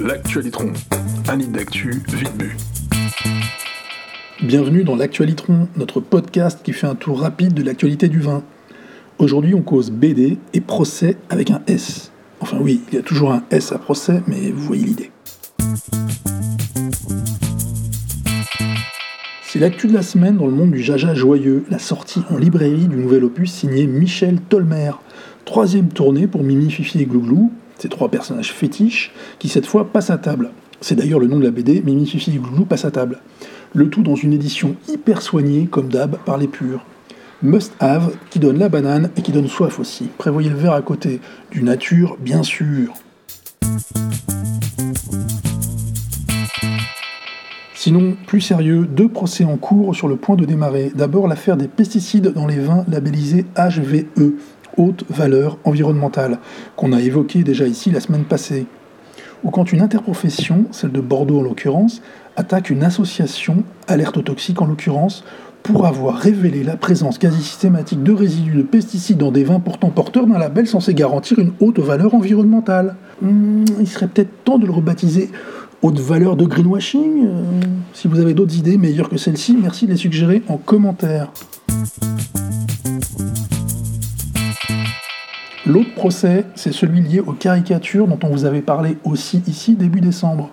L'actualitron, un lit d'actu vite bu. Bienvenue dans l'Actualitron, notre podcast qui fait un tour rapide de l'actualité du vin. Aujourd'hui, on cause BD et procès avec un S. Enfin oui, il y a toujours un S à procès, mais vous voyez l'idée. C'est l'actu de la semaine dans le monde du jaja joyeux, la sortie en librairie du nouvel opus signé Michel Tolmer. Troisième tournée pour Mimi, Fifi et Glouglou, ces trois personnages fétiches qui cette fois passent à table. C'est d'ailleurs le nom de la BD, Mimi, Fifi et Glouglou passent à table. Le tout dans une édition hyper soignée, comme d'hab, par les purs. Must have, qui donne la banane et qui donne soif aussi. Prévoyez le verre à côté. Du nature, bien sûr. Sinon, plus sérieux, deux procès en cours sur le point de démarrer. D'abord l'affaire des pesticides dans les vins labellisés HVE, haute valeur environnementale, qu'on a évoqué déjà ici la semaine passée. Ou quand une interprofession, celle de Bordeaux en l'occurrence, attaque une association, alerte toxique en l'occurrence, pour avoir révélé la présence quasi systématique de résidus de pesticides dans des vins pourtant porteurs d'un label censé garantir une haute valeur environnementale. Hmm, il serait peut-être temps de le rebaptiser haute valeur de greenwashing euh, Si vous avez d'autres idées meilleures que celle-ci, merci de les suggérer en commentaire. L'autre procès, c'est celui lié aux caricatures dont on vous avait parlé aussi ici début décembre.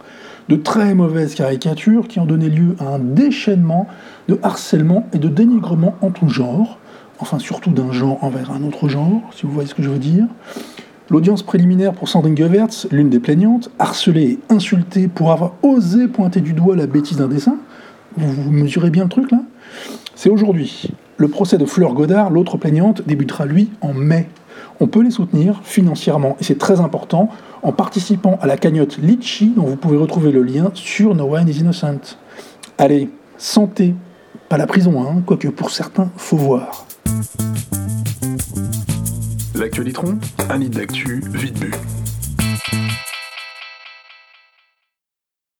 De très mauvaises caricatures qui ont donné lieu à un déchaînement de harcèlement et de dénigrement en tout genre, enfin surtout d'un genre envers un autre genre, si vous voyez ce que je veux dire. L'audience préliminaire pour Sandrine Gewertz, l'une des plaignantes, harcelée et insultée pour avoir osé pointer du doigt la bêtise d'un dessin. Vous mesurez bien le truc là? C'est aujourd'hui. Le procès de Fleur Godard, l'autre plaignante, débutera lui en mai on peut les soutenir financièrement, et c'est très important, en participant à la cagnotte Litchi, dont vous pouvez retrouver le lien sur No Wine is Innocent. Allez, santé, pas la prison, hein, quoique pour certains, faut voir. L'actualitron, un lit d'actu vite bu.